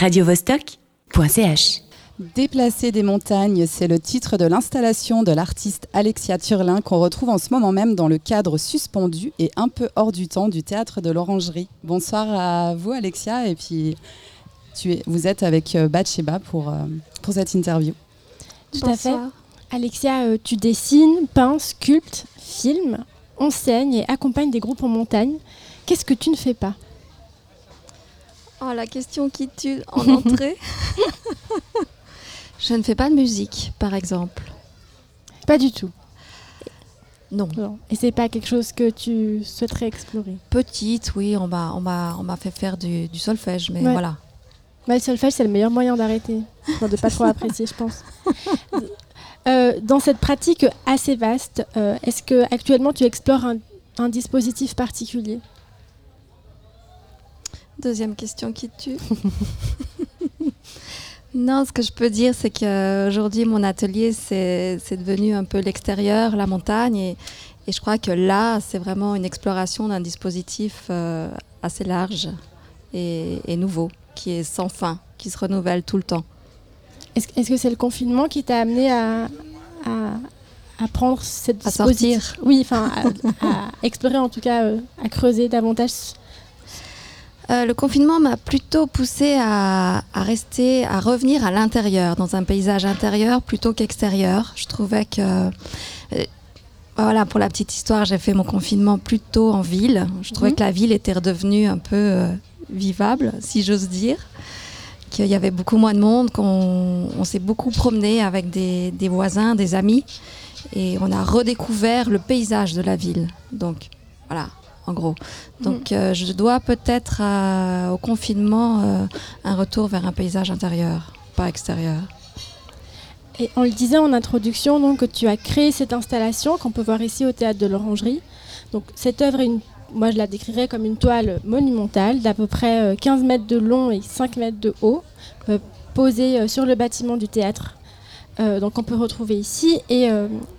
radiovostok.ch. Déplacer des montagnes, c'est le titre de l'installation de l'artiste Alexia Turlin qu'on retrouve en ce moment même dans le cadre suspendu et un peu hors du temps du théâtre de l'Orangerie. Bonsoir à vous Alexia et puis tu es, vous êtes avec euh, Batsheba pour, euh, pour cette interview. Tout à fait. Alexia, euh, tu dessines, peins, sculptes, filmes, enseignes et accompagnes des groupes en montagne. Qu'est-ce que tu ne fais pas? Oh, la question qui tue en entrée. Je ne fais pas de musique, par exemple. Pas du tout. Non. Et c'est pas quelque chose que tu souhaiterais explorer? Petite, oui, on m'a, on m'a, on m'a fait faire du, solfège, mais voilà. le solfège, c'est le meilleur moyen d'arrêter, de de pas trop apprécier, je pense. Euh, dans cette pratique assez vaste, euh, est-ce que actuellement tu explores un dispositif particulier? Deuxième question qui tue. non, ce que je peux dire, c'est qu'aujourd'hui, mon atelier, c'est devenu un peu l'extérieur, la montagne. Et, je crois que là, c'est vraiment une exploration d'un dispositif euh, assez large et, nouveau, qui est sans fin, qui se renouvelle tout le temps. Est-ce que c'est le confinement qui t'a amené à, à, prendre cette À sortir Oui, enfin, à, explorer en tout cas, euh, à creuser davantage euh, le confinement m'a plutôt poussé à, rester, à revenir à l'intérieur, dans un paysage intérieur plutôt qu'extérieur. Je trouvais que, euh, voilà, pour la petite histoire, j'ai fait mon confinement plutôt en ville. Je trouvais mhm. que la ville était redevenue un peu euh, vivable, si j'ose dire. Qu'il y avait beaucoup moins de monde, qu'on s'est beaucoup promené avec des, des voisins, des amis, et on a redécouvert le paysage de la ville. Donc, voilà, en gros. Donc mm. euh, je dois peut-être euh, au confinement euh, un retour vers un paysage intérieur, pas extérieur. Et on le disait en introduction, donc, que tu as créé cette installation qu'on peut voir ici au théâtre de l'Orangerie. Donc cette œuvre une, moi je la décrirais comme une toile monumentale d'à peu près 15 mètres de long et 5 mètres de haut, posée sur le bâtiment du théâtre. donc on peut retrouver ici. Et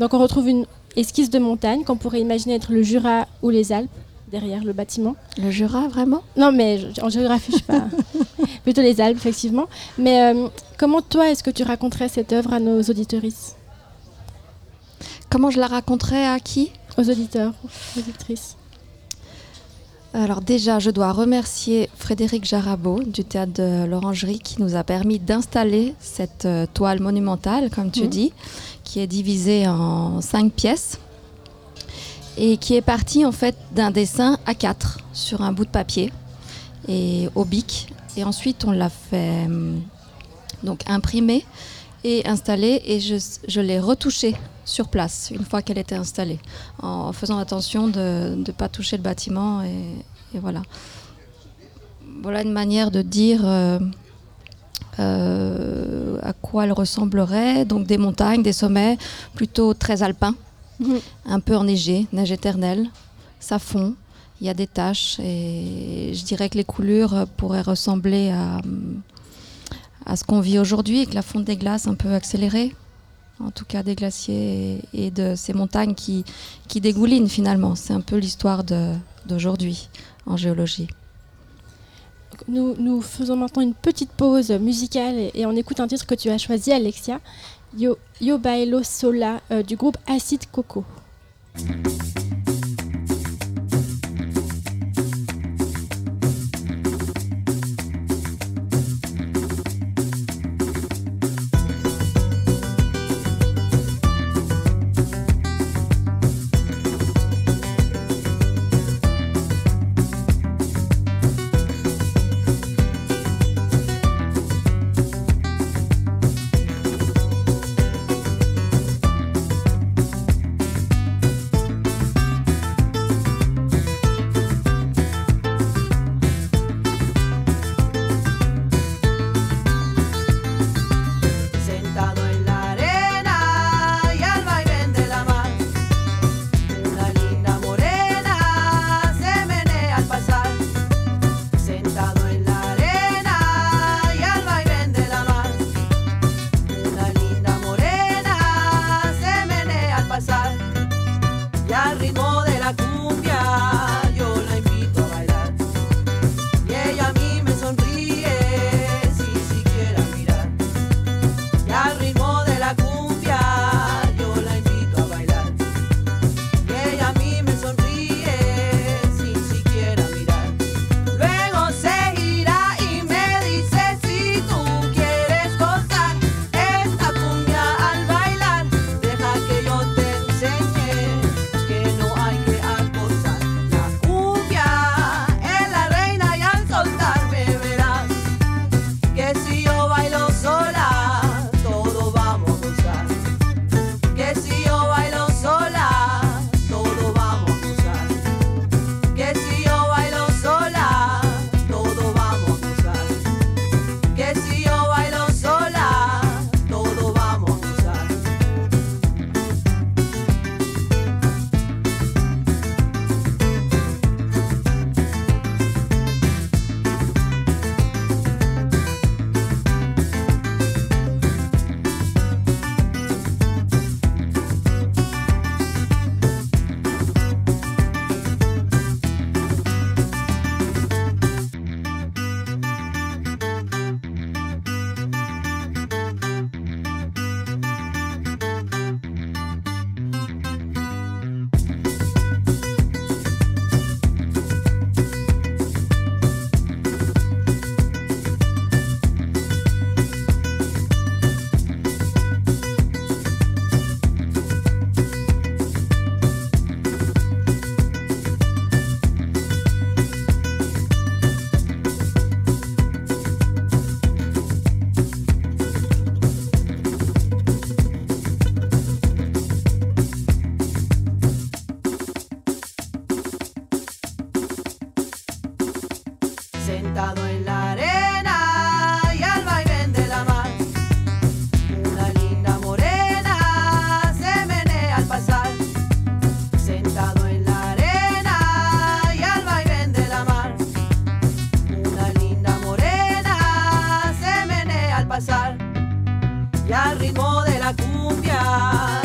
donc on retrouve une esquisse de montagne qu'on pourrait imaginer être le Jura ou les Alpes derrière le bâtiment. Le Jura, vraiment? Non, mais en géographie, je sais pas. Plutôt les Alpes, effectivement. Mais euh, comment, toi, est-ce que tu raconterais cette œuvre à nos auditorices Comment je la raconterais à qui? Aux auditeurs, aux auditrices. Alors déjà, je dois remercier Frédéric Jarabot du théâtre de l'Orangerie qui nous a permis d'installer cette euh, toile monumentale, comme tu mhm. dis, qui est divisée en cinq pièces et qui est parti en fait d'un dessin à 4 sur un bout de papier et au bic. Et ensuite, on l'a fait hum, donc imprimer et installer et je, je l'ai retouché sur place une fois qu'elle était installée en faisant attention de ne pas toucher le bâtiment et, voilà. Voilà une manière de dire euh, euh, à quoi elle ressemblerait. Donc des montagnes, des sommets plutôt très alpins Un peu enneigé, neige éternelle. Ça fond, il y a des taches et je dirais que les coulures pourraient ressembler à, à ce qu'on vit aujourd'hui avec la fonte des glaces un peu accélérée. En tout cas, des glaciers et, de ces montagnes qui, qui dégoulinent finalement. C'est un peu l'histoire d'aujourd'hui en géologie. Nous, nous, faisons maintenant une petite pause musicale et on écoute un titre que tu as choisi, Alexia. Yo, Yo Bailo Sola euh, du groupe Acid Coco. sentado en la arena y al vaivén de la mar. Una linda morena se menea al pasar, sentado en la arena y al vaivén de la mar. Una linda morena se menea al pasar y al ritmo de la cumbia.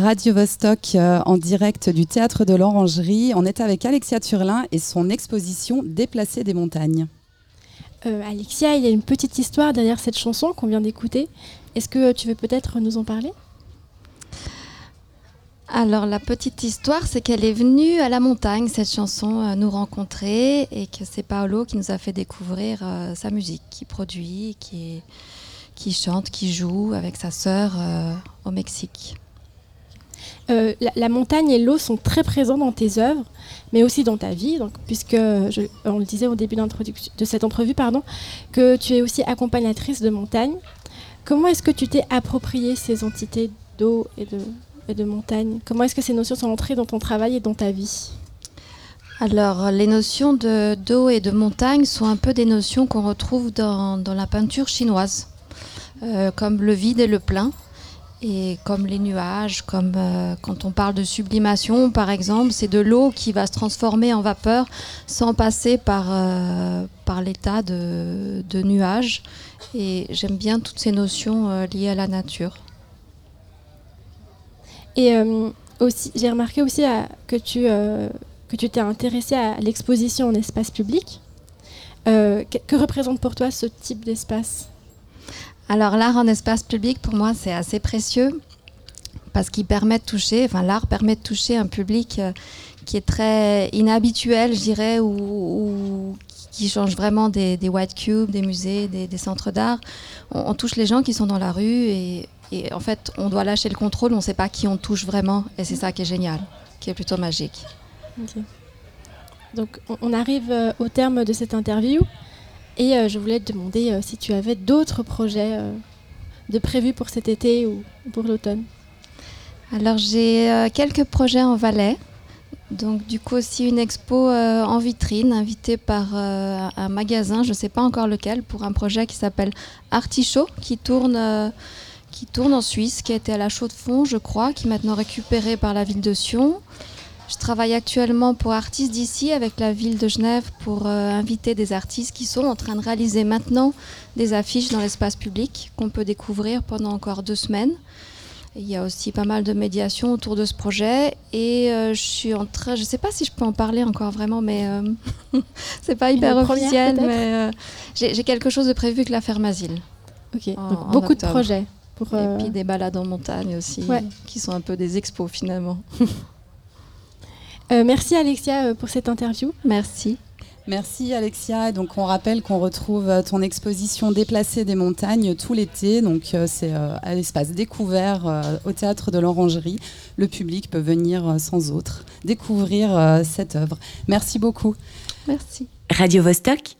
Radio Vostok euh, en direct du théâtre de l'Orangerie. On est avec Alexia Turlin et son exposition Déplacer des montagnes. Euh, Alexia, il y a une petite histoire derrière cette chanson qu'on vient d'écouter. Est-ce que tu veux peut-être nous en parler? Alors la petite histoire, c'est qu'elle est venue à la montagne, cette chanson, euh, nous rencontrer, et que c'est Paolo qui nous a fait découvrir sa musique, qui produit, qui, qui, chante, qui joue avec sa sœur au Mexique. Euh, la, montagne et l'eau sont très présents dans tes œuvres, mais aussi dans ta vie, donc, puisque on le disait au début de cette entrevue, pardon, que tu es aussi accompagnatrice de montagne. Comment est-ce que tu t'es approprié ces entités d'eau et de, de montagne? Comment est-ce que ces notions sont entrées dans ton travail et dans ta vie? Alors, les notions d'eau et de montagne sont un peu des notions qu'on retrouve dans, la peinture chinoise, euh, comme le vide et le plein. Et comme les nuages, comme euh, quand on parle de sublimation, par exemple, c'est de l'eau qui va se transformer en vapeur sans passer par, euh, par l'état de, de nuage. Et j'aime bien toutes ces notions euh, liées à la nature. Et aussi, j'ai remarqué aussi que tu que tu t'es intéressé à l'exposition en espace public. que représente pour toi ce type d'espace? Alors l'art en espace public, pour moi, c'est assez précieux parce qu'il permet de toucher, enfin l'art permet de toucher un public euh, qui est très inhabituel, je dirais, ou, qui change vraiment des, white cubes, des musées, des, centres d'art. On, touche les gens qui sont dans la rue et, en fait, on doit lâcher le contrôle. On ne sait pas qui on touche vraiment et c'est ça qui est génial, qui est plutôt magique. Donc, on arrive euh, au terme de cette interview et euh, je voulais te demander euh, si tu avais d'autres projets de prévus pour cet été ou pour l'automne. Alors, j'ai quelques projets en Valais. Donc du coup aussi une expo euh, en vitrine invitée par euh, un magasin, je ne sais pas encore lequel, pour un projet qui s'appelle Artichaut, qui tourne, euh, qui tourne en Suisse, qui a été à la Chaux de Fonds, je crois, qui est maintenant récupéré par la ville de Sion. Je travaille actuellement pour Artistes d'ici avec la ville de Genève pour inviter des artistes qui sont en train de réaliser maintenant des affiches dans l'espace public qu'on peut découvrir pendant encore deux semaines. Il y a aussi pas mal de médiation autour de ce projet et euh, je suis en train, je ne sais pas si je peux en parler encore vraiment, mais euh, c'est pas hyper officiel, mais euh, j'ai quelque chose de prévu avec la ferme asile. Ok, beaucoup de projets. Pour, et puis des balades en montagne aussi, qui sont un peu des expos finalement. merci Alexia pour cette interview. Merci. Merci Alexia. Donc on rappelle qu'on retrouve euh, ton exposition Déplacée des montagnes tout l'été. Donc euh, c'est euh, à l'espace découvert au théâtre de l'Orangerie. Le public peut venir sans autre découvrir cette œuvre. Merci beaucoup. Merci. Radio -Vostok